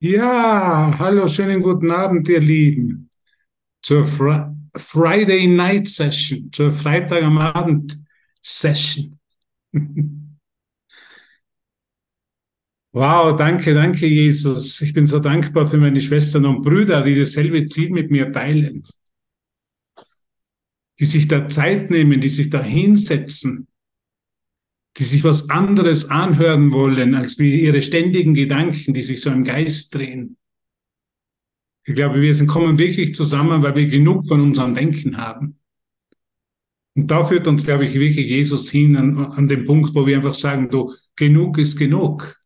Ja, hallo, schönen guten Abend, ihr Lieben, zur Fri Friday Night Session, zur Freitag am Abend Session. Wow, danke, danke, Jesus. Ich bin so dankbar für meine Schwestern und Brüder, die dasselbe Ziel mit mir teilen, die sich da Zeit nehmen, die sich da hinsetzen, die sich was anderes anhören wollen, als wie ihre ständigen Gedanken, die sich so im Geist drehen. Ich glaube, wir sind, kommen wirklich zusammen, weil wir genug von unserem Denken haben. Und da führt uns, glaube ich, wirklich Jesus hin an, an den Punkt, wo wir einfach sagen, du, genug ist genug.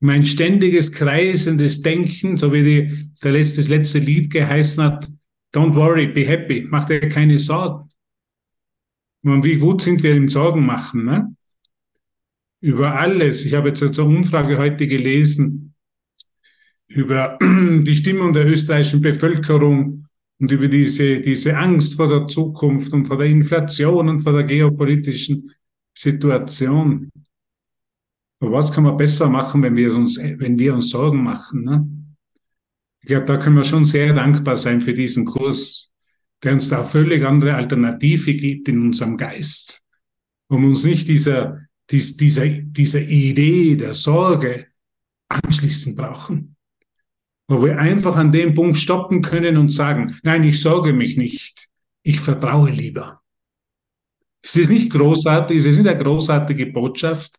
Mein ständiges kreisendes Denken, so wie die, der letzte, das letzte Lied geheißen hat, don't worry, be happy, mach dir keine Sorgen. Und wie gut sind wir im Sorgen machen, ne? Über alles. Ich habe jetzt eine Umfrage heute gelesen über die Stimmung der österreichischen Bevölkerung und über diese, diese Angst vor der Zukunft und vor der Inflation und vor der geopolitischen Situation. Aber was kann man besser machen, wenn wir uns, wenn wir uns Sorgen machen? Ne? Ich glaube, da können wir schon sehr dankbar sein für diesen Kurs, der uns da völlig andere Alternative gibt in unserem Geist, um uns nicht dieser, dies, dieser, dieser Idee der Sorge anschließen brauchen. Wo wir einfach an dem Punkt stoppen können und sagen, nein, ich sorge mich nicht, ich vertraue lieber. Es ist nicht großartig, es ist nicht eine großartige Botschaft,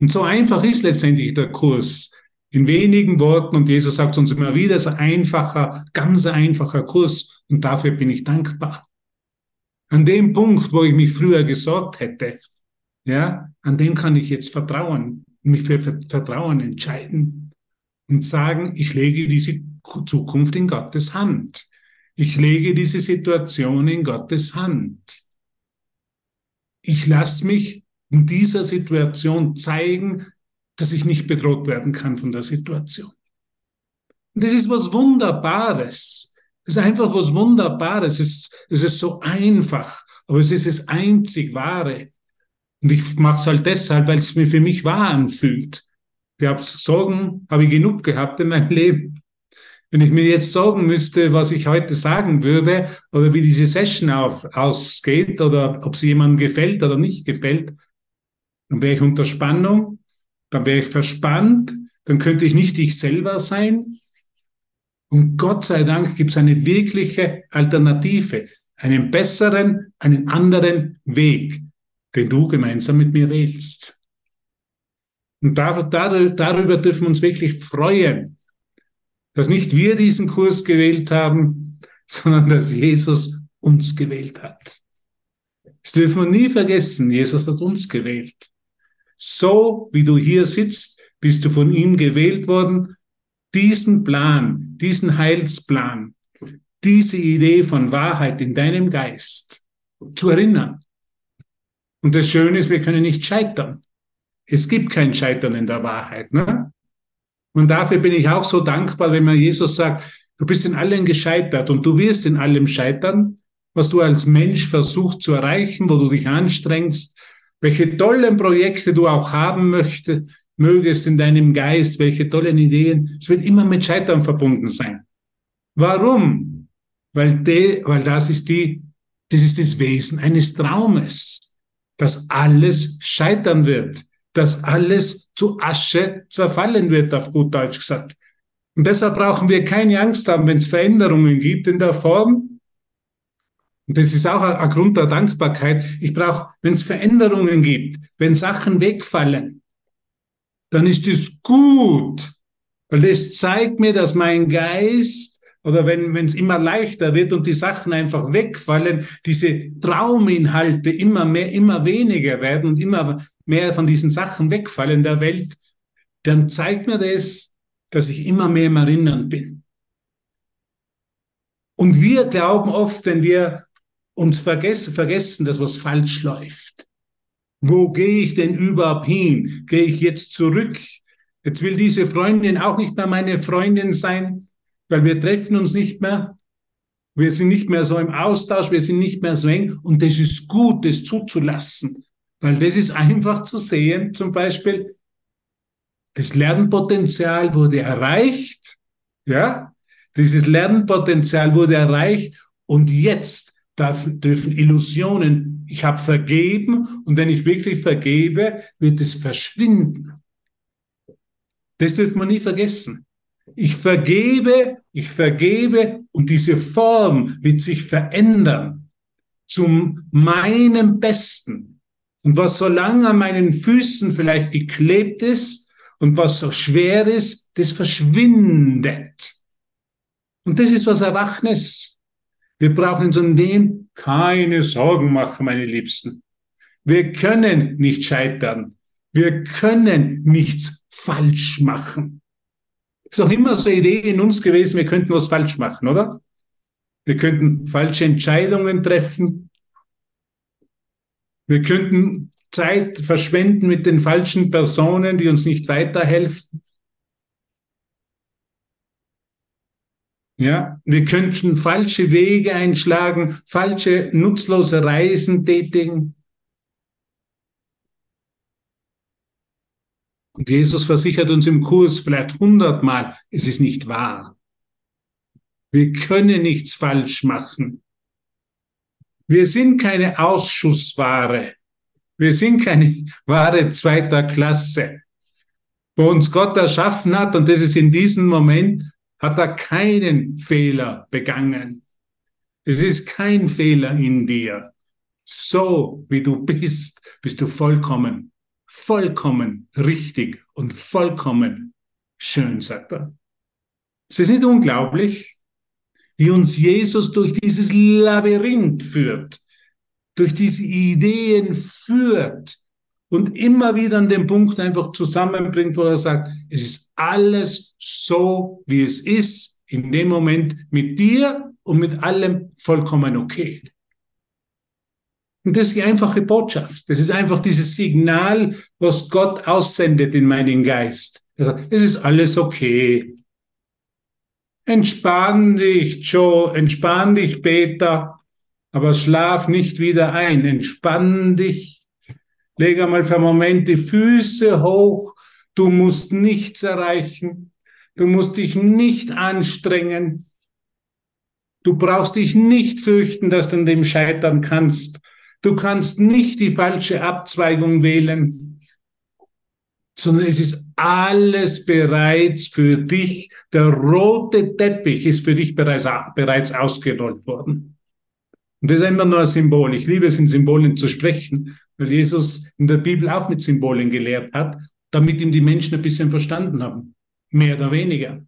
und so einfach ist letztendlich der Kurs. In wenigen Worten, und Jesus sagt uns immer wieder, es ist ein einfacher, ganz einfacher Kurs, und dafür bin ich dankbar. An dem Punkt, wo ich mich früher gesorgt hätte, ja, an dem kann ich jetzt vertrauen, mich für Vertrauen entscheiden und sagen, ich lege diese Zukunft in Gottes Hand. Ich lege diese Situation in Gottes Hand. Ich lasse mich in dieser Situation zeigen, dass ich nicht bedroht werden kann von der Situation. Und das ist was Wunderbares. Es ist einfach was Wunderbares. Es ist, es ist so einfach, aber es ist das einzig Wahre. Und ich mache es halt deshalb, weil es mir für mich wahr anfühlt. Ich habe Sorgen, habe ich genug gehabt in meinem Leben. Wenn ich mir jetzt sagen müsste, was ich heute sagen würde oder wie diese Session auf, ausgeht oder ob sie jemandem gefällt oder nicht gefällt, dann wäre ich unter Spannung, dann wäre ich verspannt, dann könnte ich nicht ich selber sein. Und Gott sei Dank gibt es eine wirkliche Alternative, einen besseren, einen anderen Weg, den du gemeinsam mit mir wählst. Und dar, dar, darüber dürfen wir uns wirklich freuen, dass nicht wir diesen Kurs gewählt haben, sondern dass Jesus uns gewählt hat. Das dürfen wir nie vergessen. Jesus hat uns gewählt. So wie du hier sitzt, bist du von ihm gewählt worden, diesen Plan, diesen Heilsplan, diese Idee von Wahrheit in deinem Geist zu erinnern. Und das Schöne ist, wir können nicht scheitern. Es gibt kein Scheitern in der Wahrheit. Ne? Und dafür bin ich auch so dankbar, wenn man Jesus sagt, du bist in allem gescheitert und du wirst in allem scheitern, was du als Mensch versuchst zu erreichen, wo du dich anstrengst, welche tollen Projekte du auch haben möchtest, mögest in deinem Geist, welche tollen Ideen. Es wird immer mit Scheitern verbunden sein. Warum? Weil, de, weil das ist die, das ist das Wesen eines Traumes, dass alles scheitern wird, dass alles zu Asche zerfallen wird, auf gut Deutsch gesagt. Und deshalb brauchen wir keine Angst haben, wenn es Veränderungen gibt in der Form, und das ist auch ein Grund der Dankbarkeit. Ich brauche, wenn es Veränderungen gibt, wenn Sachen wegfallen, dann ist es gut, weil das zeigt mir, dass mein Geist oder wenn es immer leichter wird und die Sachen einfach wegfallen, diese Trauminhalte immer mehr, immer weniger werden und immer mehr von diesen Sachen wegfallen der Welt, dann zeigt mir das, dass ich immer mehr im Erinnern bin. Und wir glauben oft, wenn wir und vergessen, vergessen, dass was falsch läuft. Wo gehe ich denn überhaupt hin? Gehe ich jetzt zurück? Jetzt will diese Freundin auch nicht mehr meine Freundin sein, weil wir treffen uns nicht mehr. Wir sind nicht mehr so im Austausch, wir sind nicht mehr so eng. Und das ist gut, das zuzulassen. Weil das ist einfach zu sehen, zum Beispiel, Das Lernpotenzial wurde erreicht, ja, dieses Lernpotenzial wurde erreicht und jetzt darf, dürfen Illusionen, ich habe vergeben und wenn ich wirklich vergebe, wird es verschwinden. Das dürfen wir nie vergessen. Ich vergebe, ich vergebe und diese Form wird sich verändern zum meinem Besten. Und was so lange an meinen Füßen vielleicht geklebt ist und was so schwer ist, das verschwindet. Und das ist was Erwachnes. Wir brauchen uns um dem keine Sorgen machen, meine Liebsten. Wir können nicht scheitern. Wir können nichts falsch machen. Ist auch immer so eine Idee in uns gewesen, wir könnten was falsch machen, oder? Wir könnten falsche Entscheidungen treffen. Wir könnten Zeit verschwenden mit den falschen Personen, die uns nicht weiterhelfen. Ja, wir könnten falsche Wege einschlagen, falsche nutzlose Reisen tätigen. Und Jesus versichert uns im Kurs vielleicht hundertmal, es ist nicht wahr. Wir können nichts falsch machen. Wir sind keine Ausschussware. Wir sind keine Ware zweiter Klasse. Wo uns Gott erschaffen hat, und das ist in diesem Moment hat er keinen Fehler begangen. Es ist kein Fehler in dir. So wie du bist, bist du vollkommen, vollkommen richtig und vollkommen schön, sagt er. Es ist nicht unglaublich, wie uns Jesus durch dieses Labyrinth führt, durch diese Ideen führt, und immer wieder an den Punkt einfach zusammenbringt, wo er sagt, es ist alles so, wie es ist, in dem Moment mit dir und mit allem vollkommen okay. Und das ist die einfache Botschaft. Das ist einfach dieses Signal, was Gott aussendet in meinen Geist. Sagt, es ist alles okay. Entspann dich, Joe, entspann dich, Peter, aber schlaf nicht wieder ein. Entspann dich Leg einmal für einen Moment die Füße hoch. Du musst nichts erreichen. Du musst dich nicht anstrengen. Du brauchst dich nicht fürchten, dass du an dem scheitern kannst. Du kannst nicht die falsche Abzweigung wählen, sondern es ist alles bereits für dich. Der rote Teppich ist für dich bereits, bereits ausgerollt worden. Und das ist immer nur ein Symbol. Ich liebe es, in Symbolen zu sprechen, weil Jesus in der Bibel auch mit Symbolen gelehrt hat, damit ihm die Menschen ein bisschen verstanden haben. Mehr oder weniger.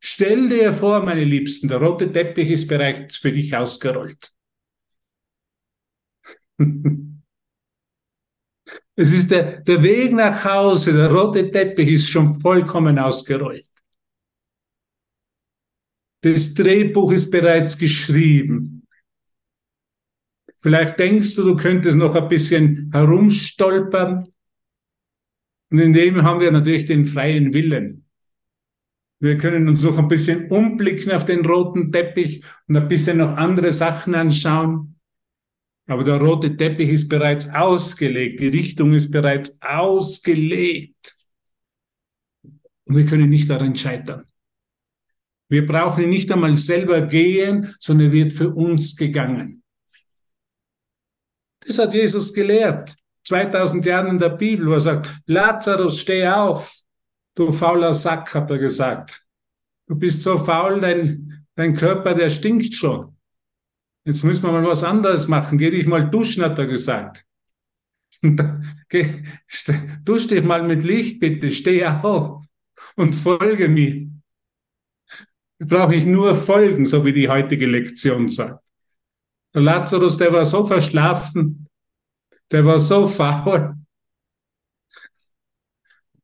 Stell dir vor, meine Liebsten, der rote Teppich ist bereits für dich ausgerollt. es ist der, der Weg nach Hause, der rote Teppich ist schon vollkommen ausgerollt. Das Drehbuch ist bereits geschrieben. Vielleicht denkst du, du könntest noch ein bisschen herumstolpern. Und in dem haben wir natürlich den freien Willen. Wir können uns noch ein bisschen umblicken auf den roten Teppich und ein bisschen noch andere Sachen anschauen. Aber der rote Teppich ist bereits ausgelegt, die Richtung ist bereits ausgelegt. Und wir können nicht daran scheitern. Wir brauchen nicht einmal selber gehen, sondern wird für uns gegangen. Das hat Jesus gelehrt. 2000 Jahren in der Bibel, wo er sagt, Lazarus, steh auf. Du fauler Sack, hat er gesagt. Du bist so faul, dein, dein Körper, der stinkt schon. Jetzt müssen wir mal was anderes machen. Geh dich mal duschen, hat er gesagt. Geh, dusch dich mal mit Licht, bitte. Steh auf und folge mir. Brauche ich nur folgen, so wie die heutige Lektion sagt. Der Lazarus, der war so verschlafen, der war so faul.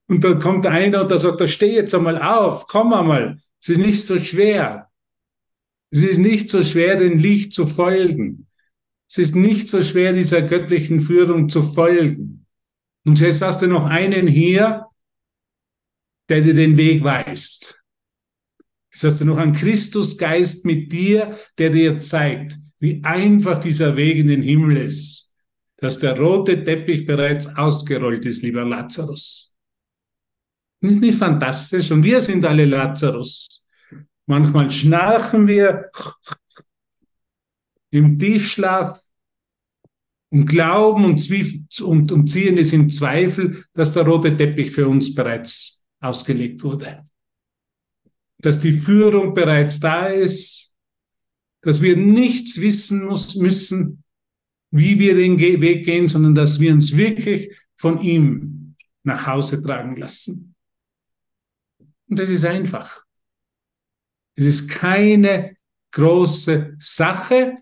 Und da kommt einer und der sagt, da steh jetzt einmal auf, komm einmal. Es ist nicht so schwer. Es ist nicht so schwer, dem Licht zu folgen. Es ist nicht so schwer, dieser göttlichen Führung zu folgen. Und jetzt hast du noch einen hier, der dir den Weg weist. Jetzt hast du noch einen Christusgeist mit dir, der dir zeigt, wie einfach dieser Weg in den Himmel ist, dass der rote Teppich bereits ausgerollt ist, lieber Lazarus. Ist nicht fantastisch? Und wir sind alle Lazarus. Manchmal schnarchen wir im Tiefschlaf und glauben und, und, und ziehen es in Zweifel, dass der rote Teppich für uns bereits ausgelegt wurde. Dass die Führung bereits da ist, dass wir nichts wissen muss, müssen, wie wir den Weg gehen, sondern dass wir uns wirklich von ihm nach Hause tragen lassen. Und das ist einfach. Es ist keine große Sache.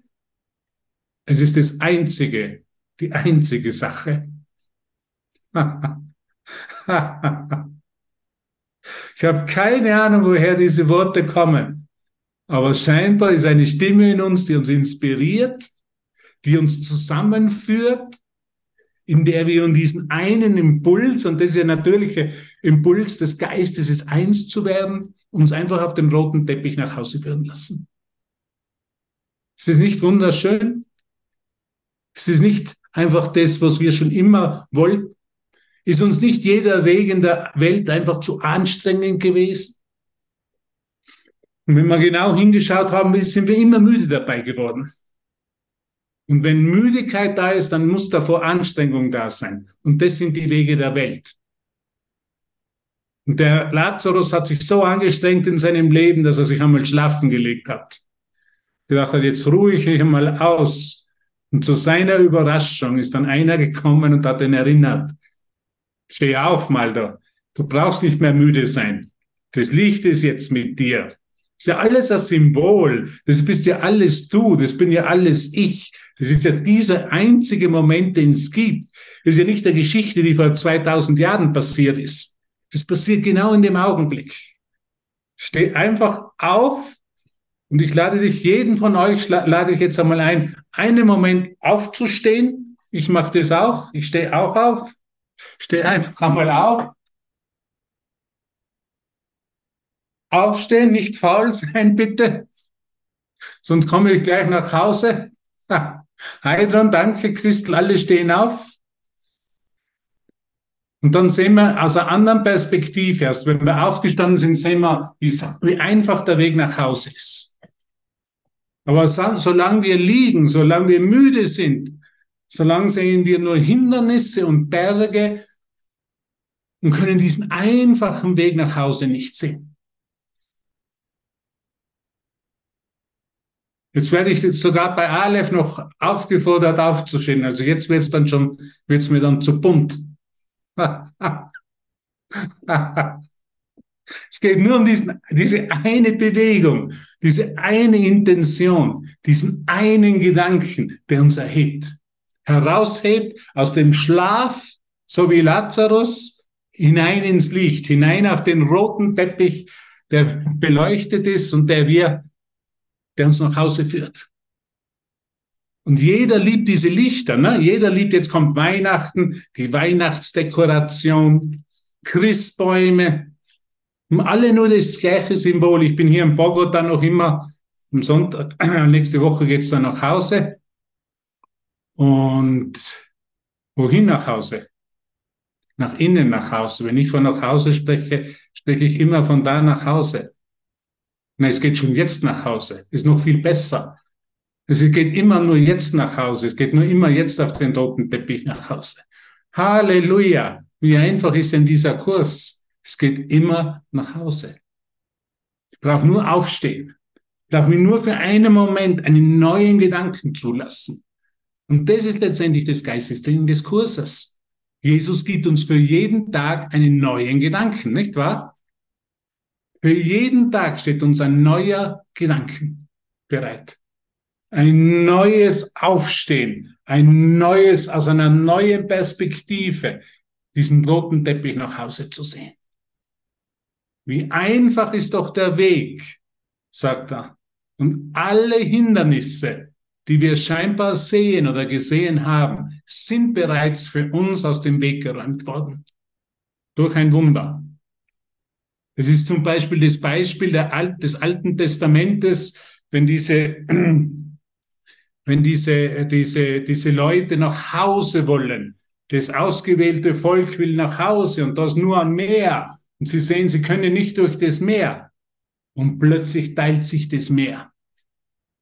Es ist das einzige, die einzige Sache. ich habe keine Ahnung, woher diese Worte kommen. Aber scheinbar ist eine Stimme in uns, die uns inspiriert, die uns zusammenführt, in der wir in diesen einen Impuls, und das ist ja natürliche Impuls des Geistes, ist eins zu werden, uns einfach auf dem roten Teppich nach Hause führen lassen. Ist es nicht wunderschön? Ist es nicht einfach das, was wir schon immer wollten? Ist uns nicht jeder Weg in der Welt einfach zu anstrengend gewesen? Und wenn wir genau hingeschaut haben, sind wir immer müde dabei geworden. Und wenn Müdigkeit da ist, dann muss davor Anstrengung da sein. Und das sind die Wege der Welt. Und der Lazarus hat sich so angestrengt in seinem Leben, dass er sich einmal schlafen gelegt hat. Gedacht hat, jetzt ruhe ich mich einmal aus. Und zu seiner Überraschung ist dann einer gekommen und hat ihn erinnert. Steh auf mal da. Du brauchst nicht mehr müde sein. Das Licht ist jetzt mit dir. Das ist ja alles ein Symbol. Das bist ja alles du. Das bin ja alles ich. Das ist ja dieser einzige Moment, den es gibt. Das ist ja nicht der Geschichte, die vor 2000 Jahren passiert ist. Das passiert genau in dem Augenblick. Steh einfach auf und ich lade dich, jeden von euch lade ich jetzt einmal ein, einen Moment aufzustehen. Ich mache das auch. Ich stehe auch auf. Steh einfach einmal auf. Aufstehen, nicht faul sein, bitte. Sonst komme ich gleich nach Hause. Heidron, danke, Christel, alle stehen auf. Und dann sehen wir aus einer anderen Perspektive erst, wenn wir aufgestanden sind, sehen wir, wie einfach der Weg nach Hause ist. Aber solange wir liegen, solange wir müde sind, solange sehen wir nur Hindernisse und Berge und können diesen einfachen Weg nach Hause nicht sehen. Jetzt werde ich sogar bei Aleph noch aufgefordert aufzustehen. Also jetzt wird es dann schon, wird es mir dann zu bunt. es geht nur um diesen, diese eine Bewegung, diese eine Intention, diesen einen Gedanken, der uns erhebt, heraushebt aus dem Schlaf, so wie Lazarus, hinein ins Licht, hinein auf den roten Teppich, der beleuchtet ist und der wir, der uns nach Hause führt. Und jeder liebt diese Lichter, ne? Jeder liebt, jetzt kommt Weihnachten, die Weihnachtsdekoration, Christbäume, alle nur das gleiche Symbol. Ich bin hier in Bogota noch immer am Sonntag, nächste Woche geht's dann nach Hause. Und wohin nach Hause? Nach innen nach Hause. Wenn ich von nach Hause spreche, spreche ich immer von da nach Hause. Na, es geht schon jetzt nach Hause. Ist noch viel besser. Es geht immer nur jetzt nach Hause. Es geht nur immer jetzt auf den roten Teppich nach Hause. Halleluja! Wie einfach ist denn dieser Kurs? Es geht immer nach Hause. Ich brauche nur aufstehen. Ich brauche mir nur für einen Moment einen neuen Gedanken zulassen. Und das ist letztendlich das Geistestraining des Kurses. Jesus gibt uns für jeden Tag einen neuen Gedanken, nicht wahr? Für jeden Tag steht uns ein neuer Gedanken bereit ein neues Aufstehen, ein neues, aus einer neuen Perspektive, diesen roten Teppich nach Hause zu sehen. Wie einfach ist doch der Weg, sagt er. Und alle Hindernisse, die wir scheinbar sehen oder gesehen haben, sind bereits für uns aus dem Weg geräumt worden. Durch ein Wunder. Das ist zum Beispiel das Beispiel Alt, des Alten Testamentes, wenn diese wenn diese, diese, diese Leute nach Hause wollen. Das ausgewählte Volk will nach Hause und das nur am Meer. Und sie sehen, sie können nicht durch das Meer. Und plötzlich teilt sich das Meer.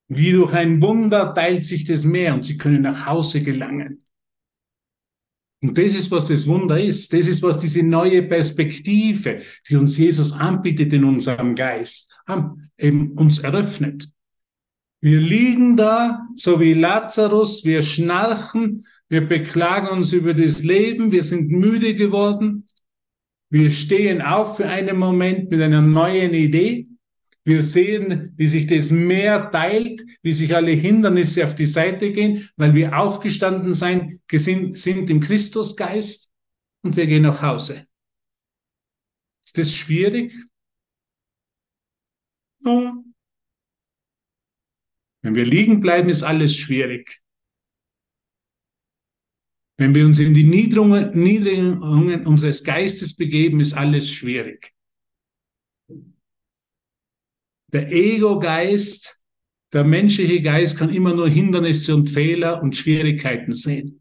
Wie durch ein Wunder teilt sich das Meer und sie können nach Hause gelangen. Und das ist, was das Wunder ist. Das ist, was diese neue Perspektive, die uns Jesus anbietet in unserem Geist, eben uns eröffnet. Wir liegen da, so wie Lazarus, wir schnarchen, wir beklagen uns über das Leben, wir sind müde geworden. Wir stehen auf für einen Moment mit einer neuen Idee. Wir sehen, wie sich das Meer teilt, wie sich alle Hindernisse auf die Seite gehen, weil wir aufgestanden sein, sind im Christusgeist und wir gehen nach Hause. Ist das schwierig? Ja. Wenn wir liegen bleiben, ist alles schwierig. Wenn wir uns in die Niederungen, Niederungen unseres Geistes begeben, ist alles schwierig. Der Ego-Geist, der menschliche Geist kann immer nur Hindernisse und Fehler und Schwierigkeiten sehen.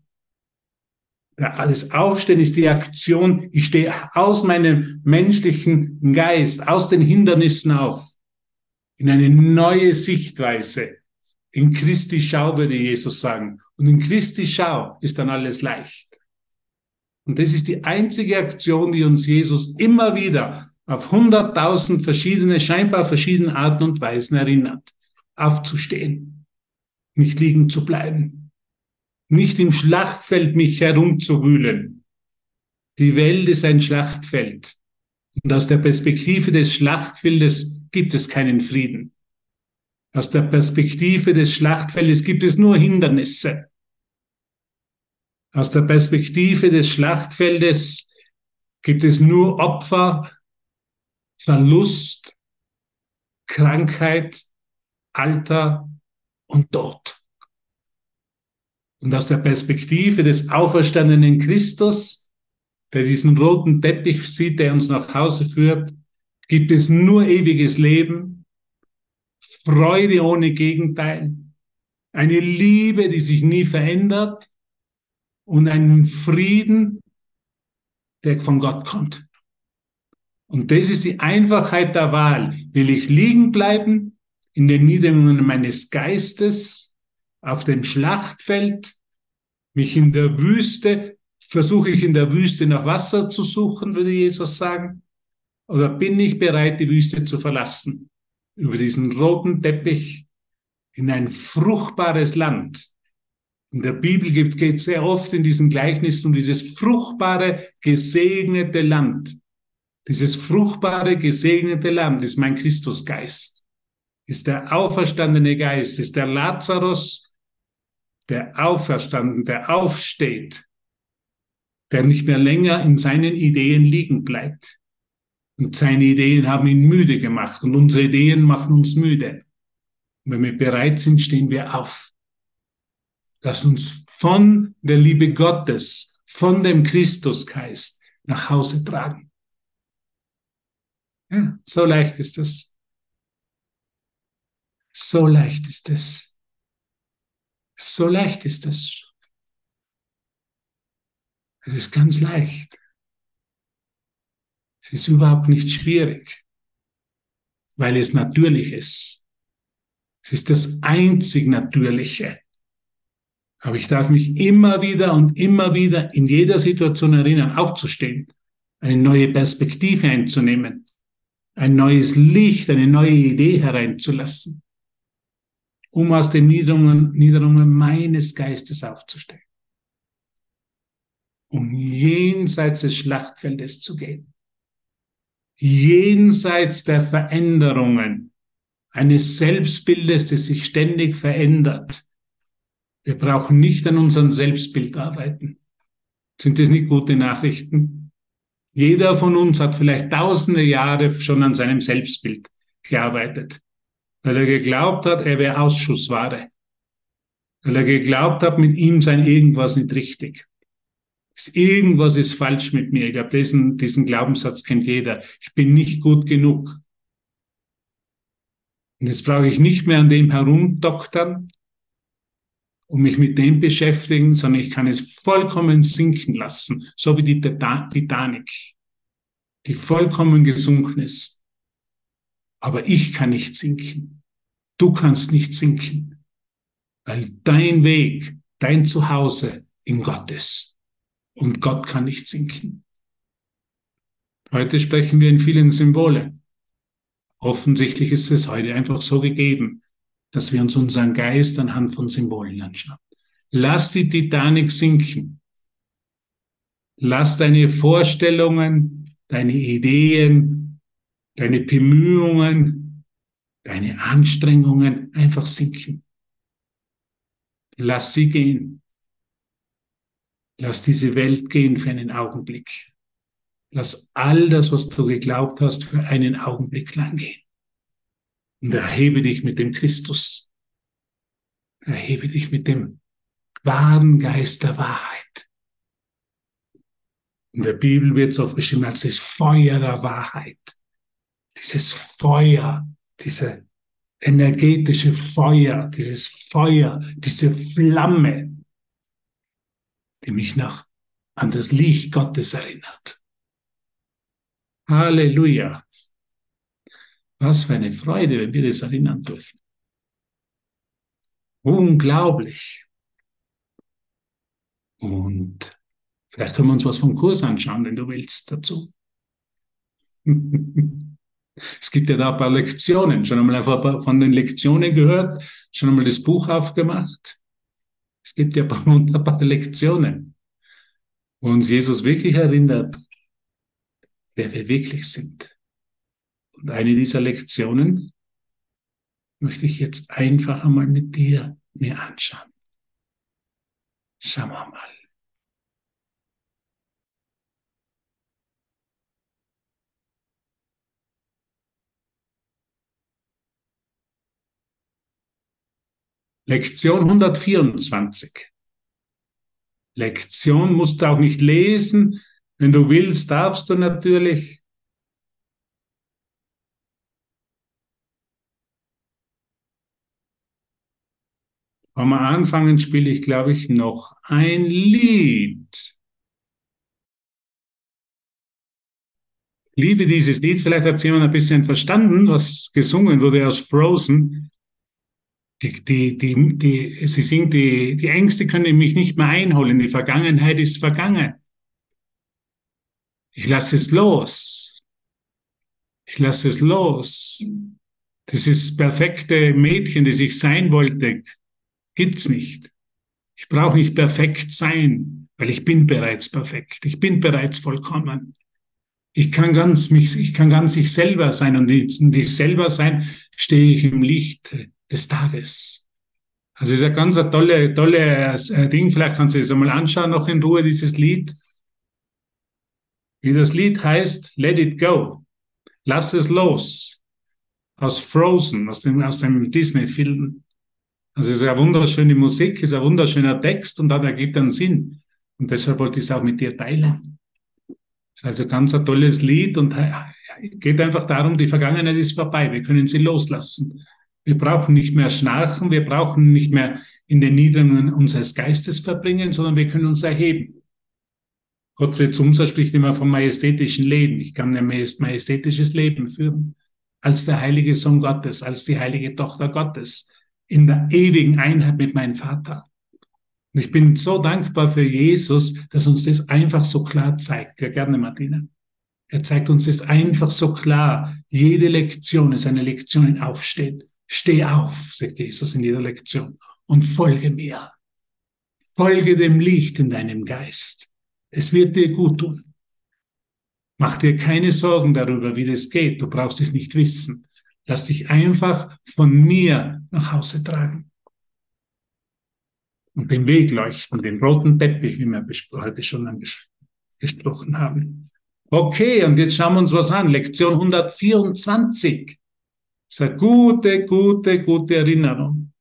Das Aufstehen ist die Aktion, ich stehe aus meinem menschlichen Geist, aus den Hindernissen auf, in eine neue Sichtweise. In Christi Schau würde Jesus sagen. Und in Christi Schau ist dann alles leicht. Und das ist die einzige Aktion, die uns Jesus immer wieder auf hunderttausend verschiedene, scheinbar verschiedene Arten und Weisen erinnert. Aufzustehen, nicht liegen zu bleiben, nicht im Schlachtfeld mich herumzuwühlen. Die Welt ist ein Schlachtfeld. Und aus der Perspektive des Schlachtfeldes gibt es keinen Frieden. Aus der Perspektive des Schlachtfeldes gibt es nur Hindernisse. Aus der Perspektive des Schlachtfeldes gibt es nur Opfer, Verlust, Krankheit, Alter und Tod. Und aus der Perspektive des auferstandenen Christus, der diesen roten Teppich sieht, der uns nach Hause führt, gibt es nur ewiges Leben, Freude ohne Gegenteil, eine Liebe, die sich nie verändert und einen Frieden, der von Gott kommt. Und das ist die Einfachheit der Wahl. Will ich liegen bleiben in den Niederungen meines Geistes, auf dem Schlachtfeld, mich in der Wüste, versuche ich in der Wüste nach Wasser zu suchen, würde Jesus sagen, oder bin ich bereit, die Wüste zu verlassen? über diesen roten Teppich in ein fruchtbares Land. In der Bibel geht es sehr oft in diesen Gleichnissen um dieses fruchtbare, gesegnete Land. Dieses fruchtbare, gesegnete Land ist mein Christusgeist, ist der auferstandene Geist, ist der Lazarus, der auferstanden, der aufsteht, der nicht mehr länger in seinen Ideen liegen bleibt, und seine Ideen haben ihn müde gemacht und unsere Ideen machen uns müde. Und wenn wir bereit sind, stehen wir auf. Lass uns von der Liebe Gottes, von dem Christusgeist nach Hause tragen. Ja, so leicht ist es. So leicht ist es. So leicht ist es. Es ist ganz leicht. Es ist überhaupt nicht schwierig, weil es natürlich ist. Es ist das einzig Natürliche. Aber ich darf mich immer wieder und immer wieder in jeder Situation erinnern, aufzustehen, eine neue Perspektive einzunehmen, ein neues Licht, eine neue Idee hereinzulassen, um aus den Niederungen, Niederungen meines Geistes aufzustehen, um jenseits des Schlachtfeldes zu gehen jenseits der Veränderungen, eines Selbstbildes, das sich ständig verändert. Wir brauchen nicht an unserem Selbstbild arbeiten. Sind das nicht gute Nachrichten? Jeder von uns hat vielleicht tausende Jahre schon an seinem Selbstbild gearbeitet, weil er geglaubt hat, er wäre Ausschussware, weil er geglaubt hat, mit ihm sei irgendwas nicht richtig. Irgendwas ist falsch mit mir. Ich glaube, diesen, diesen Glaubenssatz kennt jeder. Ich bin nicht gut genug. Und jetzt brauche ich nicht mehr an dem herumdoktern und mich mit dem beschäftigen, sondern ich kann es vollkommen sinken lassen, so wie die Titanic. die vollkommen gesunken ist. Aber ich kann nicht sinken. Du kannst nicht sinken, weil dein Weg, dein Zuhause in Gott ist. Und Gott kann nicht sinken. Heute sprechen wir in vielen Symbole. Offensichtlich ist es heute einfach so gegeben, dass wir uns unseren Geist anhand von Symbolen anschauen. Lass die Titanic sinken. Lass deine Vorstellungen, deine Ideen, deine Bemühungen, deine Anstrengungen einfach sinken. Lass sie gehen. Lass diese Welt gehen für einen Augenblick. Lass all das, was du geglaubt hast, für einen Augenblick lang gehen. Und erhebe dich mit dem Christus. Erhebe dich mit dem wahren Geist der Wahrheit. In der Bibel wird es oft beschrieben als das Feuer der Wahrheit. Dieses Feuer, diese energetische Feuer, dieses Feuer, diese Flamme, die mich noch an das Licht Gottes erinnert. Halleluja. Was für eine Freude, wenn wir das erinnern dürfen. Unglaublich. Und vielleicht können wir uns was vom Kurs anschauen, wenn du willst, dazu. Es gibt ja da ein paar Lektionen. Schon einmal von den Lektionen gehört, schon einmal das Buch aufgemacht. Es gibt ja ein paar wunderbare Lektionen, wo uns Jesus wirklich erinnert, wer wir wirklich sind. Und eine dieser Lektionen möchte ich jetzt einfach einmal mit dir mir anschauen. Schauen wir mal. Lektion 124. Lektion musst du auch nicht lesen, wenn du willst, darfst du natürlich. Am Anfangen spiele ich, glaube ich, noch ein Lied. Liebe dieses Lied. Vielleicht hat jemand ein bisschen verstanden, was gesungen wurde aus Frozen. Die, die, die, die, sie singt, die, die Ängste können mich nicht mehr einholen. Die Vergangenheit ist vergangen. Ich lasse es los. Ich lasse es los. Das ist perfekte Mädchen, das ich sein wollte, gibt's nicht. Ich brauche nicht perfekt sein, weil ich bin bereits perfekt. Ich bin bereits vollkommen. Ich kann ganz mich, ich kann ganz ich selber sein und in die selber sein stehe ich im Licht des Tages. Also ist ein ganz tolle, tolle äh, Ding. Vielleicht kannst du es einmal anschauen, noch in Ruhe, dieses Lied. Wie das Lied heißt, Let It Go. Lass es los. Aus Frozen, aus dem, aus dem Disney-Film. Also es ist eine wunderschöne Musik, es ist ein wunderschöner Text und dann ergibt einen Sinn. Und deshalb wollte ich es auch mit dir teilen. Es ist also ganz ein tolles Lied und geht einfach darum, die Vergangenheit ist vorbei. Wir können sie loslassen. Wir brauchen nicht mehr schnarchen, wir brauchen nicht mehr in den Niederungen unseres Geistes verbringen, sondern wir können uns erheben. Gottfried Sumser spricht immer vom majestätischen Leben. Ich kann ein majestätisches Leben führen. Als der heilige Sohn Gottes, als die heilige Tochter Gottes. In der ewigen Einheit mit meinem Vater. Und ich bin so dankbar für Jesus, dass uns das einfach so klar zeigt. Ja, gerne, Martina. Er zeigt uns das einfach so klar. Jede Lektion ist eine Lektion in Aufstehen. Steh auf, sagt Jesus in jeder Lektion, und folge mir. Folge dem Licht in deinem Geist. Es wird dir gut tun. Mach dir keine Sorgen darüber, wie das geht. Du brauchst es nicht wissen. Lass dich einfach von mir nach Hause tragen. Und den Weg leuchten, den roten Teppich, wie wir heute schon angesprochen haben. Okay, und jetzt schauen wir uns was an. Lektion 124. Das ist eine gute, gute, gute Erinnerung.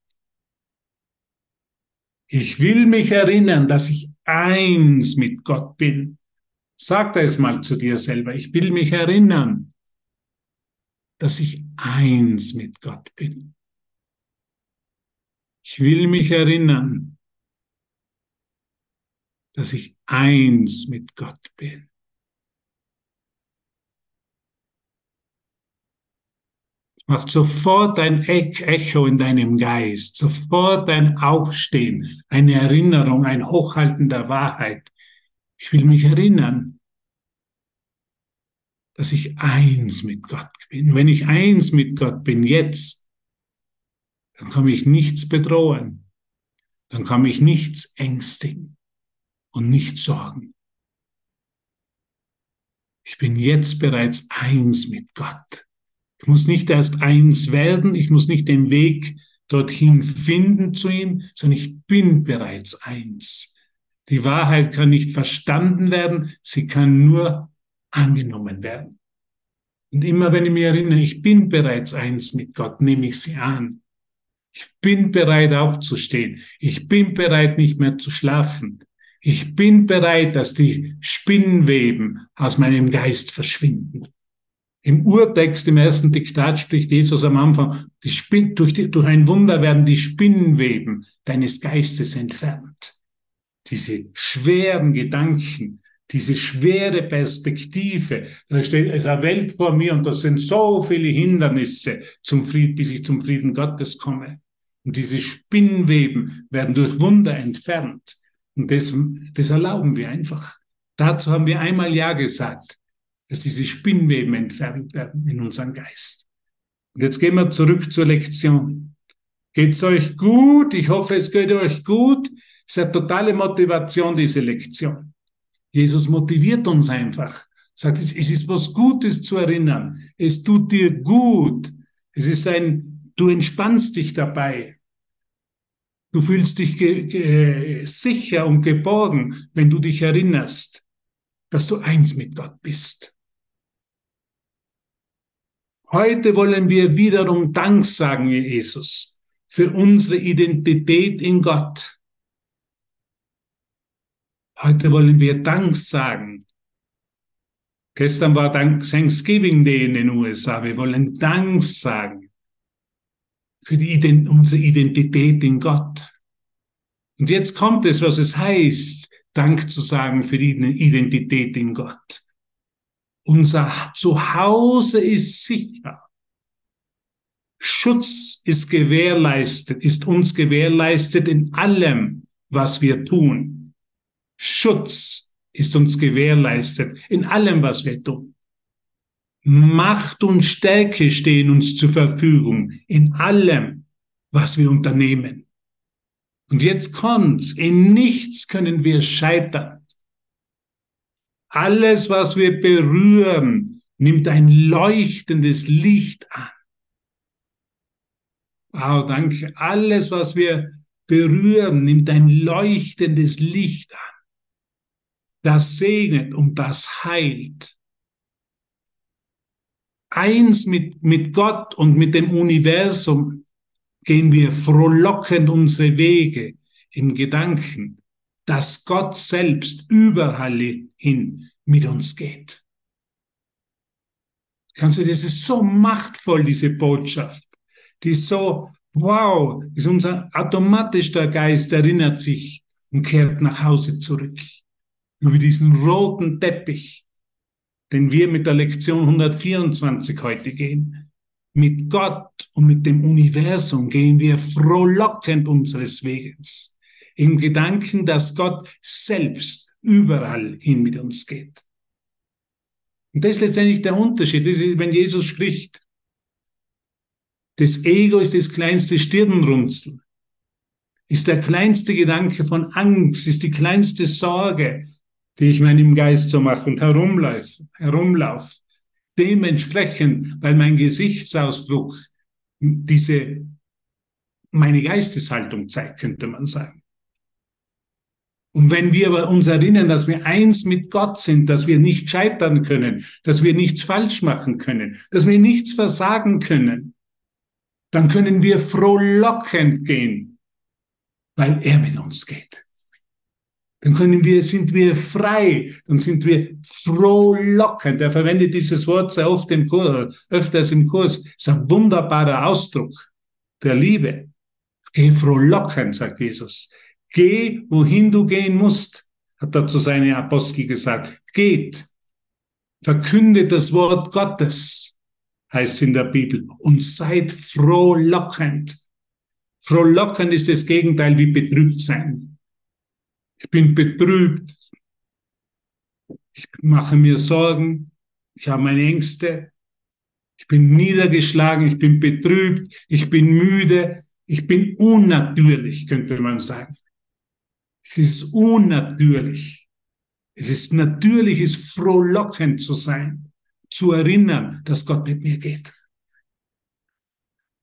Ich will mich erinnern, dass ich eins mit Gott bin. Sag es mal zu dir selber. Ich will mich erinnern, dass ich eins mit Gott bin. Ich will mich erinnern, dass ich eins mit Gott bin. macht sofort ein Echo in deinem Geist, sofort ein Aufstehen, eine Erinnerung, ein Hochhalten der Wahrheit. Ich will mich erinnern, dass ich eins mit Gott bin. Wenn ich eins mit Gott bin jetzt, dann kann mich nichts bedrohen, dann kann mich nichts ängstigen und nichts sorgen. Ich bin jetzt bereits eins mit Gott. Ich muss nicht erst eins werden, ich muss nicht den Weg dorthin finden zu ihm, sondern ich bin bereits eins. Die Wahrheit kann nicht verstanden werden, sie kann nur angenommen werden. Und immer wenn ich mich erinnere, ich bin bereits eins mit Gott, nehme ich sie an. Ich bin bereit aufzustehen. Ich bin bereit nicht mehr zu schlafen. Ich bin bereit, dass die Spinnweben aus meinem Geist verschwinden. Im Urtext, im ersten Diktat spricht Jesus am Anfang, die Spin durch, die, durch ein Wunder werden die Spinnenweben deines Geistes entfernt. Diese schweren Gedanken, diese schwere Perspektive, da steht es eine Welt vor mir und da sind so viele Hindernisse zum Frieden, bis ich zum Frieden Gottes komme. Und diese Spinnweben werden durch Wunder entfernt. Und das, das erlauben wir einfach. Dazu haben wir einmal Ja gesagt dass diese Spinnweben entfernt werden in unserem Geist. Und jetzt gehen wir zurück zur Lektion. Geht's euch gut? Ich hoffe, es geht euch gut. Es ist eine totale Motivation, diese Lektion. Jesus motiviert uns einfach. Sagt, es ist was Gutes zu erinnern. Es tut dir gut. Es ist ein, du entspannst dich dabei. Du fühlst dich sicher und geborgen, wenn du dich erinnerst, dass du eins mit Gott bist. Heute wollen wir wiederum Dank sagen, Jesus, für unsere Identität in Gott. Heute wollen wir Dank sagen. Gestern war Thanksgiving Day in den USA. Wir wollen Dank sagen für die, unsere Identität in Gott. Und jetzt kommt es, was es heißt, Dank zu sagen für die Identität in Gott. Unser Zuhause ist sicher. Schutz ist gewährleistet, ist uns gewährleistet in allem, was wir tun. Schutz ist uns gewährleistet in allem, was wir tun. Macht und Stärke stehen uns zur Verfügung in allem, was wir unternehmen. Und jetzt kommt's. In nichts können wir scheitern. Alles, was wir berühren, nimmt ein leuchtendes Licht an. Wow, danke. Alles, was wir berühren, nimmt ein leuchtendes Licht an. Das segnet und das heilt. Eins mit, mit Gott und mit dem Universum gehen wir frohlockend unsere Wege im Gedanken dass Gott selbst überall hin mit uns geht. Kannst du, das ist so machtvoll, diese Botschaft. Die ist so, wow, ist unser automatisch der Geist erinnert sich und kehrt nach Hause zurück. Über diesen roten Teppich, den wir mit der Lektion 124 heute gehen. Mit Gott und mit dem Universum gehen wir frohlockend unseres Weges im Gedanken, dass Gott selbst überall hin mit uns geht. Und das ist letztendlich der Unterschied. Das ist, wenn Jesus spricht. Das Ego ist das kleinste Stirnrunzeln, ist der kleinste Gedanke von Angst, ist die kleinste Sorge, die ich meinem Geist so mache und herumlaufe, herumlauf. Dementsprechend, weil mein Gesichtsausdruck diese, meine Geisteshaltung zeigt, könnte man sagen. Und wenn wir aber uns erinnern, dass wir eins mit Gott sind, dass wir nicht scheitern können, dass wir nichts falsch machen können, dass wir nichts versagen können, dann können wir frohlockend gehen, weil er mit uns geht. Dann können wir, sind wir frei, dann sind wir frohlockend. Er verwendet dieses Wort sehr oft im Kurs, öfters im Kurs. Ist ein wunderbarer Ausdruck der Liebe. Geh frohlockend, sagt Jesus. Geh, wohin du gehen musst, hat er zu seinen Apostel gesagt. Geht, verkündet das Wort Gottes. heißt es in der Bibel, und seid frohlockend. Frohlockend ist das Gegenteil wie betrübt sein. Ich bin betrübt. Ich mache mir Sorgen. Ich habe meine Ängste. Ich bin niedergeschlagen. Ich bin betrübt. Ich bin müde. Ich bin unnatürlich, könnte man sagen. Es ist unnatürlich. Es ist natürlich, es ist frohlockend zu sein, zu erinnern, dass Gott mit mir geht.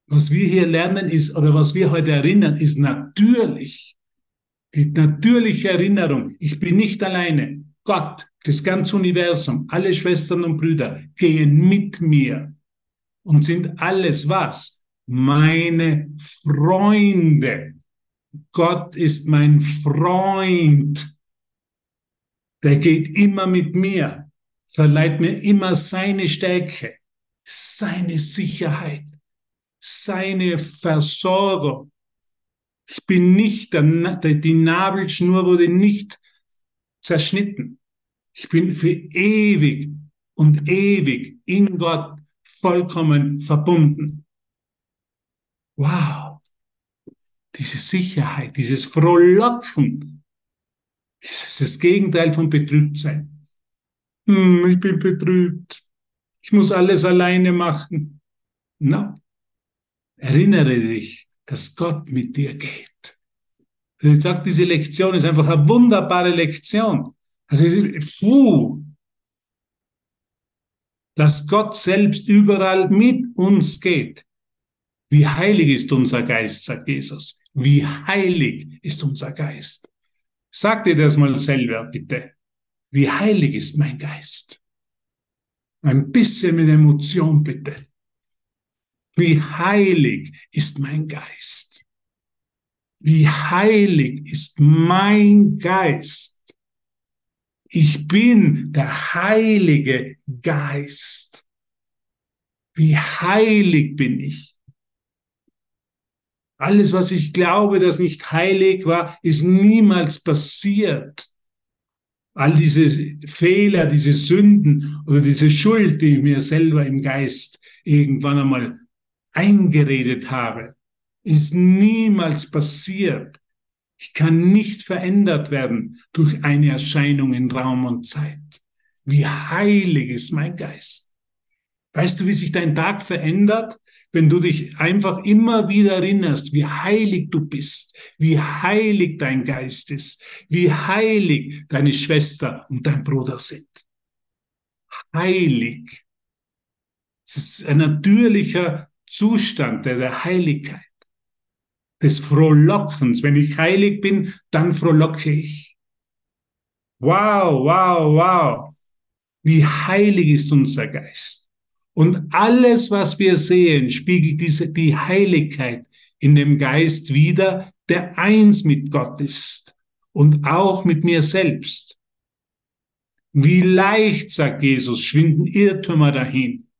Was wir hier lernen ist, oder was wir heute erinnern, ist natürlich. Die natürliche Erinnerung. Ich bin nicht alleine. Gott, das ganze Universum, alle Schwestern und Brüder gehen mit mir und sind alles was? Meine Freunde. Gott ist mein Freund. Der geht immer mit mir, verleiht mir immer seine Stärke, seine Sicherheit, seine Versorgung. Ich bin nicht, die Nabelschnur wurde nicht zerschnitten. Ich bin für ewig und ewig in Gott vollkommen verbunden. Wow diese Sicherheit, dieses Frohlocken, das ist das Gegenteil von Betrübtsein. Hm, ich bin betrübt. Ich muss alles alleine machen. Na, erinnere dich, dass Gott mit dir geht. Ich sage, diese Lektion ist einfach eine wunderbare Lektion. Also, puh, dass Gott selbst überall mit uns geht. Wie heilig ist unser Geist, sagt Jesus. Wie heilig ist unser Geist. Sag dir das mal selber, bitte. Wie heilig ist mein Geist? Ein bisschen mit Emotion, bitte. Wie heilig ist mein Geist? Wie heilig ist mein Geist? Ich bin der heilige Geist. Wie heilig bin ich? Alles, was ich glaube, das nicht heilig war, ist niemals passiert. All diese Fehler, diese Sünden oder diese Schuld, die ich mir selber im Geist irgendwann einmal eingeredet habe, ist niemals passiert. Ich kann nicht verändert werden durch eine Erscheinung in Raum und Zeit. Wie heilig ist mein Geist. Weißt du, wie sich dein Tag verändert? wenn du dich einfach immer wieder erinnerst, wie heilig du bist, wie heilig dein Geist ist, wie heilig deine Schwester und dein Bruder sind. Heilig. Es ist ein natürlicher Zustand der Heiligkeit, des Frohlockens. Wenn ich heilig bin, dann frohlocke ich. Wow, wow, wow. Wie heilig ist unser Geist. Und alles, was wir sehen, spiegelt diese, die Heiligkeit in dem Geist wider, der eins mit Gott ist und auch mit mir selbst. Wie leicht, sagt Jesus, schwinden Irrtümer dahin.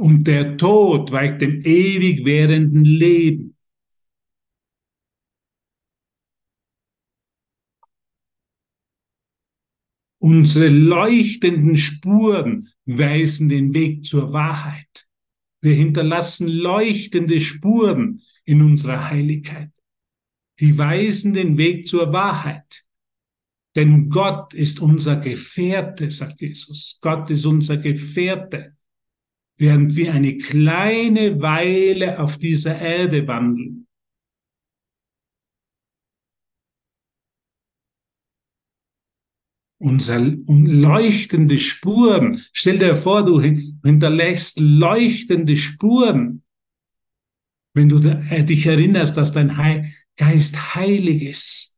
Und der Tod weicht dem ewig währenden Leben. Unsere leuchtenden Spuren weisen den Weg zur Wahrheit. Wir hinterlassen leuchtende Spuren in unserer Heiligkeit. Die weisen den Weg zur Wahrheit. Denn Gott ist unser Gefährte, sagt Jesus. Gott ist unser Gefährte. Während wir eine kleine Weile auf dieser Erde wandeln, unser leuchtende Spuren. Stell dir vor, du hinterlässt leuchtende Spuren, wenn du äh, dich erinnerst, dass dein Geist heilig ist.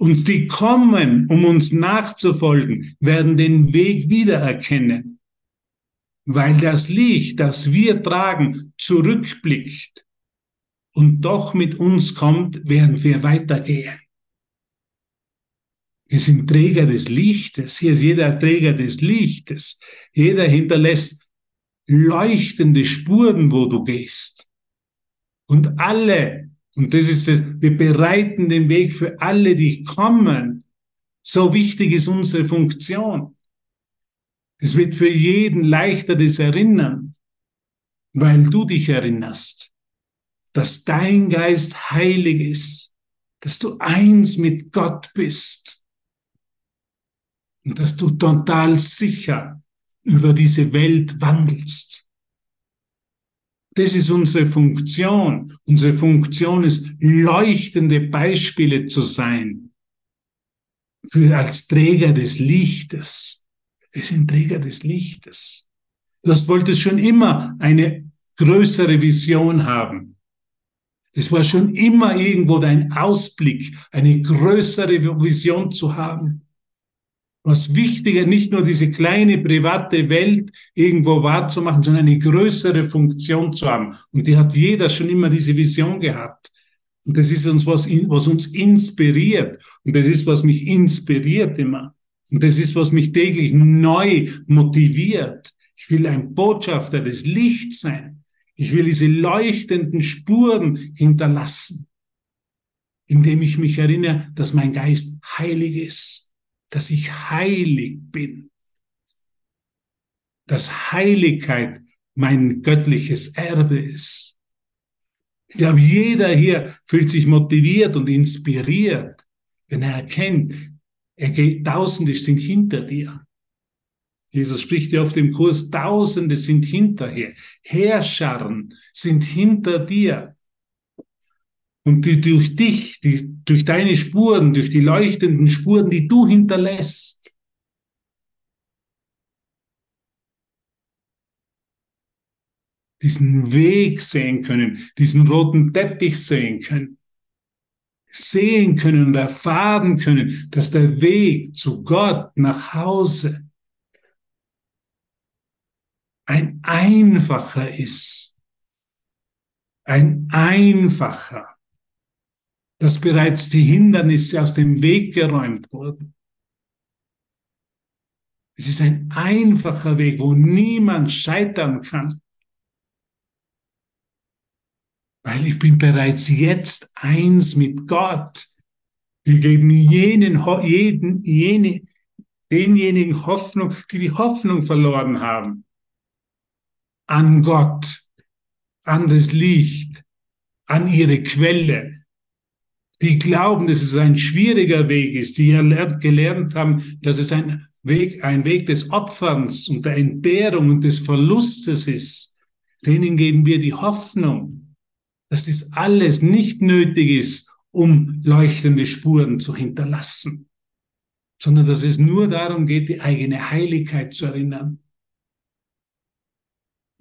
Und die kommen, um uns nachzufolgen, werden den Weg wiedererkennen, weil das Licht, das wir tragen, zurückblickt und doch mit uns kommt, während wir weitergehen. Wir sind Träger des Lichtes. Hier ist jeder Träger des Lichtes. Jeder hinterlässt leuchtende Spuren, wo du gehst. Und alle, und das ist es, wir bereiten den Weg für alle, die kommen, So wichtig ist unsere Funktion. Es wird für jeden leichter das Erinnern, weil du dich erinnerst, dass dein Geist heilig ist, dass du eins mit Gott bist und dass du total sicher über diese Welt wandelst. Das ist unsere Funktion. Unsere Funktion ist, leuchtende Beispiele zu sein. Für, als Träger des Lichtes. Wir sind Träger des Lichtes. Du wolltest schon immer eine größere Vision haben. Das war schon immer irgendwo dein Ausblick, eine größere Vision zu haben was wichtiger, nicht nur diese kleine private Welt irgendwo wahrzumachen, sondern eine größere Funktion zu haben. Und die hat jeder schon immer diese Vision gehabt. Und das ist uns was, was uns inspiriert. Und das ist, was mich inspiriert immer. Und das ist, was mich täglich neu motiviert. Ich will ein Botschafter des Lichts sein. Ich will diese leuchtenden Spuren hinterlassen, indem ich mich erinnere, dass mein Geist heilig ist dass ich heilig bin, dass Heiligkeit mein göttliches Erbe ist. Ich glaube, jeder hier fühlt sich motiviert und inspiriert, wenn er erkennt, er geht, Tausende sind hinter dir. Jesus spricht ja auf dem Kurs, Tausende sind hinterher. Herrscharen sind hinter dir und die durch dich, die, durch deine Spuren, durch die leuchtenden Spuren, die du hinterlässt, diesen Weg sehen können, diesen roten Teppich sehen können, sehen können und erfahren können, dass der Weg zu Gott nach Hause ein einfacher ist. Ein einfacher dass bereits die Hindernisse aus dem Weg geräumt wurden. Es ist ein einfacher Weg, wo niemand scheitern kann. Weil ich bin bereits jetzt eins mit Gott. Wir geben jenen, jeden, jene, denjenigen Hoffnung, die die Hoffnung verloren haben. An Gott, an das Licht, an ihre Quelle, die glauben, dass es ein schwieriger Weg ist, die gelernt haben, dass es ein Weg, ein Weg des Opferns und der Entbehrung und des Verlustes ist, denen geben wir die Hoffnung, dass das alles nicht nötig ist, um leuchtende Spuren zu hinterlassen, sondern dass es nur darum geht, die eigene Heiligkeit zu erinnern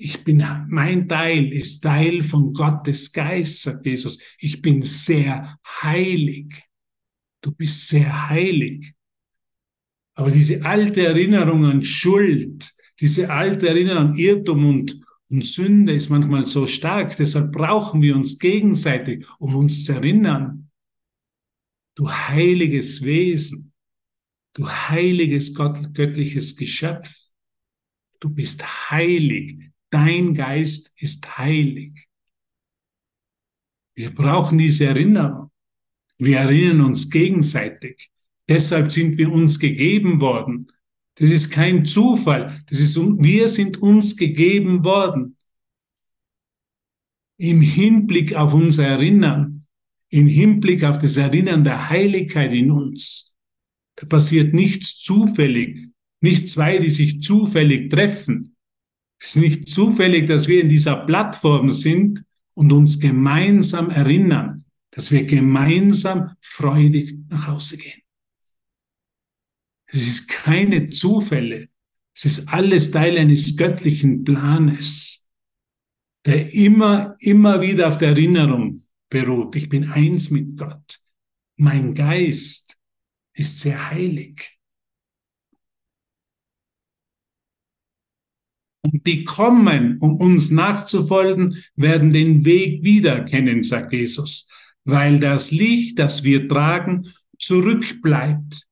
ich bin, mein Teil ist Teil von Gottes Geist, sagt Jesus. Ich bin sehr heilig. Du bist sehr heilig. Aber diese alte Erinnerung an Schuld, diese alte Erinnerung an Irrtum und, und Sünde ist manchmal so stark. Deshalb brauchen wir uns gegenseitig, um uns zu erinnern. Du heiliges Wesen, du heiliges göttliches Geschöpf. Du bist heilig dein Geist ist heilig. Wir brauchen diese Erinnerung. Wir erinnern uns gegenseitig. Deshalb sind wir uns gegeben worden. Das ist kein Zufall. Das ist, wir sind uns gegeben worden. Im Hinblick auf unser Erinnern, im Hinblick auf das Erinnern der Heiligkeit in uns. Da passiert nichts zufällig, nicht zwei, die sich zufällig treffen, es ist nicht zufällig, dass wir in dieser Plattform sind und uns gemeinsam erinnern, dass wir gemeinsam freudig nach Hause gehen. Es ist keine Zufälle. Es ist alles Teil eines göttlichen Planes, der immer, immer wieder auf der Erinnerung beruht. Ich bin eins mit Gott. Mein Geist ist sehr heilig. Und die kommen, um uns nachzufolgen, werden den Weg wieder kennen, sagt Jesus, weil das Licht, das wir tragen, zurückbleibt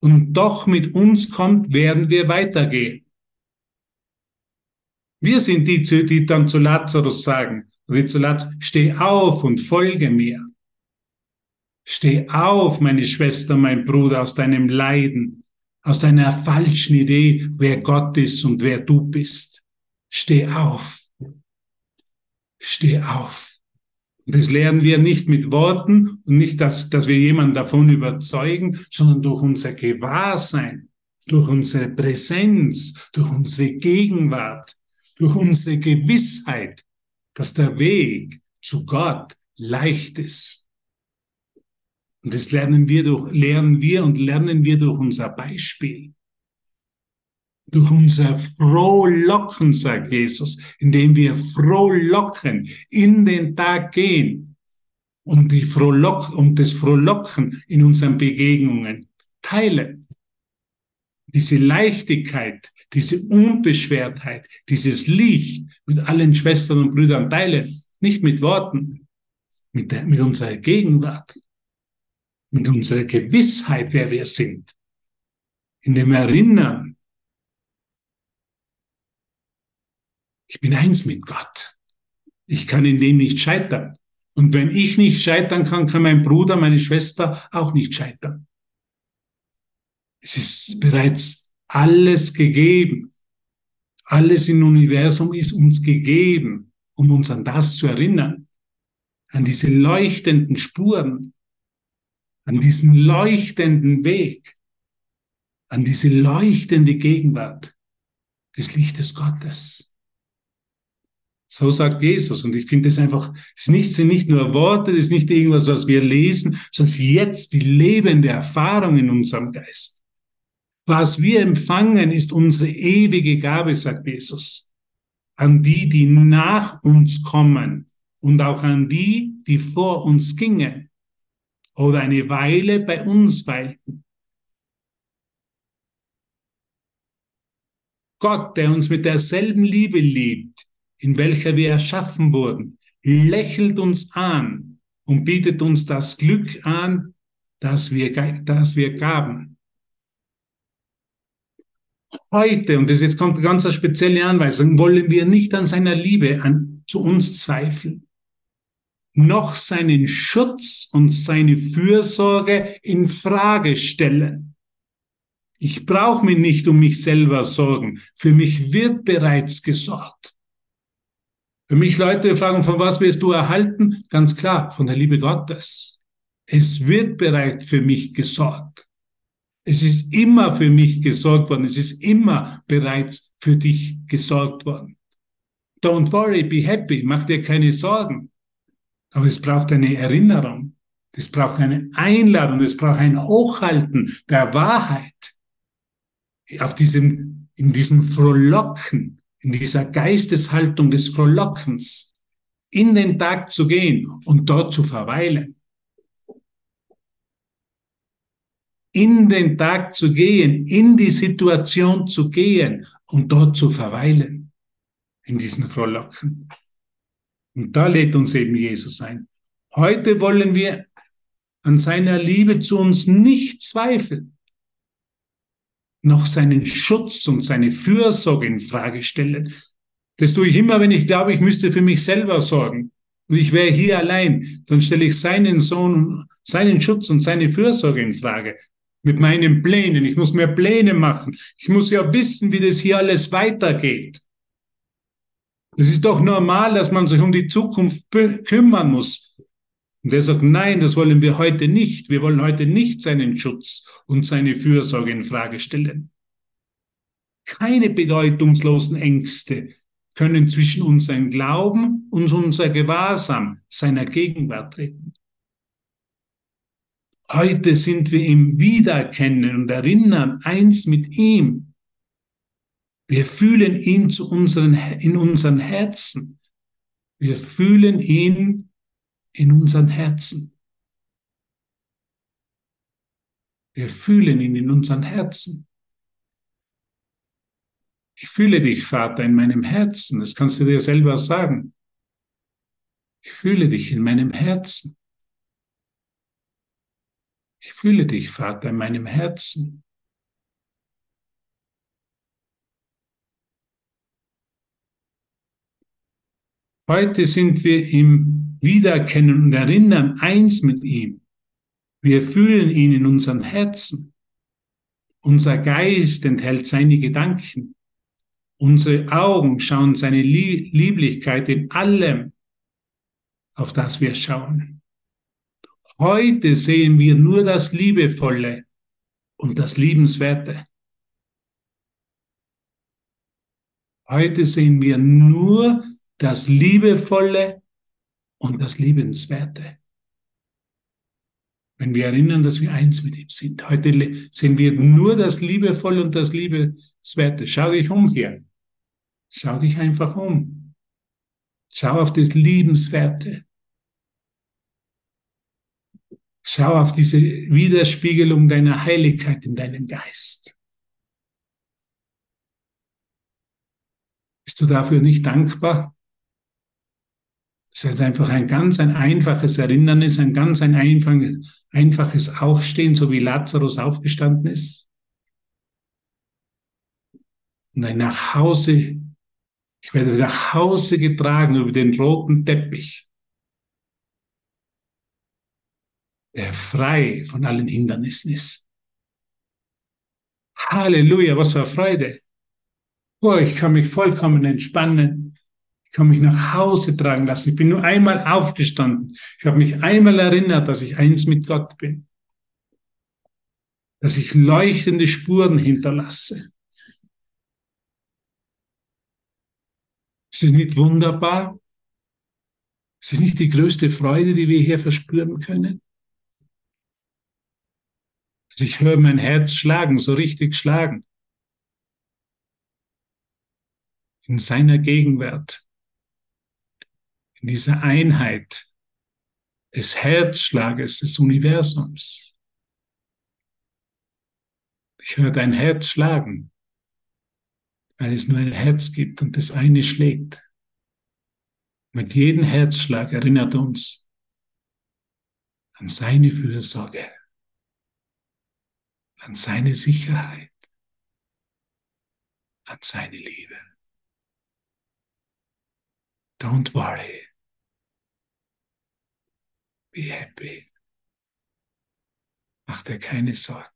und doch mit uns kommt, werden wir weitergehen. Wir sind die, die dann zu Lazarus sagen, wie zu Lazarus, steh auf und folge mir. Steh auf, meine Schwester, mein Bruder, aus deinem Leiden, aus deiner falschen Idee, wer Gott ist und wer du bist. Steh auf. Steh auf. Und das lernen wir nicht mit Worten und nicht, dass, dass wir jemanden davon überzeugen, sondern durch unser Gewahrsein, durch unsere Präsenz, durch unsere Gegenwart, durch unsere Gewissheit, dass der Weg zu Gott leicht ist. Und das lernen wir durch, lernen wir und lernen wir durch unser Beispiel. Durch unser Frohlocken, sagt Jesus, indem wir frohlocken, in den Tag gehen und, die Frohlock, und das Frohlocken in unseren Begegnungen teilen. Diese Leichtigkeit, diese Unbeschwertheit, dieses Licht mit allen Schwestern und Brüdern teilen. Nicht mit Worten, mit, der, mit unserer Gegenwart, mit unserer Gewissheit, wer wir sind. In dem Erinnern, ich bin eins mit Gott. Ich kann in dem nicht scheitern. Und wenn ich nicht scheitern kann, kann mein Bruder, meine Schwester auch nicht scheitern. Es ist bereits alles gegeben. Alles im Universum ist uns gegeben, um uns an das zu erinnern. An diese leuchtenden Spuren, an diesen leuchtenden Weg, an diese leuchtende Gegenwart des Lichtes Gottes. So sagt Jesus. Und ich finde es einfach, es sind nicht nur Worte, es ist nicht irgendwas, was wir lesen, sondern es ist jetzt die lebende Erfahrung in unserem Geist. Was wir empfangen, ist unsere ewige Gabe, sagt Jesus. An die, die nach uns kommen und auch an die, die vor uns gingen oder eine Weile bei uns weilten. Gott, der uns mit derselben Liebe liebt, in welcher wir erschaffen wurden, lächelt uns an und bietet uns das Glück an, das wir, das wir gaben heute, und das jetzt kommt eine ganz spezielle Anweisung, wollen wir nicht an seiner Liebe an, zu uns zweifeln, noch seinen Schutz und seine Fürsorge in Frage stellen. Ich brauche mir nicht um mich selber sorgen. Für mich wird bereits gesorgt. Für mich Leute fragen, von was wirst du erhalten? Ganz klar, von der Liebe Gottes. Es wird bereits für mich gesorgt. Es ist immer für mich gesorgt worden. Es ist immer bereits für dich gesorgt worden. Don't worry, be happy. Mach dir keine Sorgen. Aber es braucht eine Erinnerung. Es braucht eine Einladung. Es braucht ein Hochhalten der Wahrheit. Auf diesem, in diesem Frohlocken, in dieser Geisteshaltung des Frohlockens, in den Tag zu gehen und dort zu verweilen. in den Tag zu gehen, in die Situation zu gehen und dort zu verweilen, in diesen Frohlocken. Und da lädt uns eben Jesus ein. Heute wollen wir an seiner Liebe zu uns nicht zweifeln, noch seinen Schutz und seine Fürsorge in Frage stellen. Das tue ich immer, wenn ich glaube, ich müsste für mich selber sorgen und ich wäre hier allein, dann stelle ich seinen Sohn, seinen Schutz und seine Fürsorge in Frage mit meinen Plänen. Ich muss mir Pläne machen. Ich muss ja wissen, wie das hier alles weitergeht. Es ist doch normal, dass man sich um die Zukunft kümmern muss. Und er sagt, nein, das wollen wir heute nicht. Wir wollen heute nicht seinen Schutz und seine Fürsorge in Frage stellen. Keine bedeutungslosen Ängste können zwischen unserem Glauben und unser Gewahrsam seiner Gegenwart treten. Heute sind wir im Wiedererkennen und Erinnern eins mit ihm. Wir fühlen ihn zu unseren, in unseren Herzen. Wir fühlen ihn in unseren Herzen. Wir fühlen ihn in unseren Herzen. Ich fühle dich, Vater, in meinem Herzen. Das kannst du dir selber sagen. Ich fühle dich in meinem Herzen. Ich fühle dich, Vater, in meinem Herzen. Heute sind wir im Wiedererkennen und Erinnern eins mit ihm. Wir fühlen ihn in unserem Herzen. Unser Geist enthält seine Gedanken. Unsere Augen schauen seine Lieblichkeit in allem, auf das wir schauen. Heute sehen wir nur das Liebevolle und das Liebenswerte. Heute sehen wir nur das Liebevolle und das Liebenswerte. Wenn wir erinnern, dass wir eins mit ihm sind. Heute sehen wir nur das Liebevolle und das Liebenswerte. Schau dich um hier. Schau dich einfach um. Schau auf das Liebenswerte. Schau auf diese Widerspiegelung deiner Heiligkeit in deinem Geist. Bist du dafür nicht dankbar? Es ist einfach ein ganz ein einfaches Erinnernis, ein ganz ein einfaches Aufstehen, so wie Lazarus aufgestanden ist. Und ein nach Hause, ich werde nach Hause getragen über den roten Teppich. der frei von allen Hindernissen ist. Halleluja, was für Freude. Oh, ich kann mich vollkommen entspannen. Ich kann mich nach Hause tragen lassen. Ich bin nur einmal aufgestanden. Ich habe mich einmal erinnert, dass ich eins mit Gott bin. Dass ich leuchtende Spuren hinterlasse. Ist es nicht wunderbar? Ist es nicht die größte Freude, die wir hier verspüren können? Also ich höre mein Herz schlagen, so richtig schlagen. In seiner Gegenwart, in dieser Einheit des Herzschlages des Universums. Ich höre dein Herz schlagen, weil es nur ein Herz gibt und das eine schlägt. Mit jedem Herzschlag erinnert uns an seine Fürsorge an seine Sicherheit, an seine Liebe. Don't worry. Be happy. Mach dir keine Sorgen.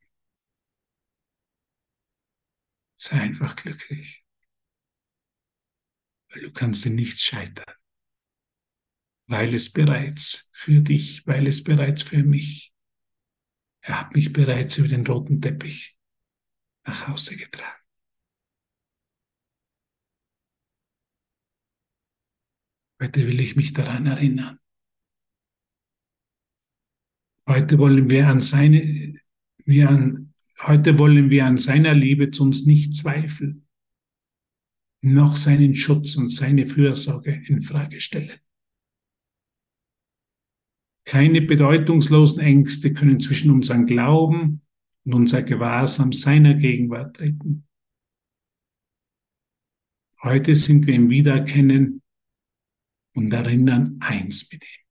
Sei einfach glücklich. Weil du kannst in nichts scheitern. Weil es bereits für dich, weil es bereits für mich er hat mich bereits über den roten Teppich nach Hause getragen. Heute will ich mich daran erinnern. Heute wollen wir an seine, wir an, heute wollen wir an seiner Liebe zu uns nicht zweifeln, noch seinen Schutz und seine Fürsorge in Frage stellen. Keine bedeutungslosen Ängste können zwischen unseren Glauben und unser Gewahrsam seiner Gegenwart treten. Heute sind wir im Wiedererkennen und erinnern eins mit ihm.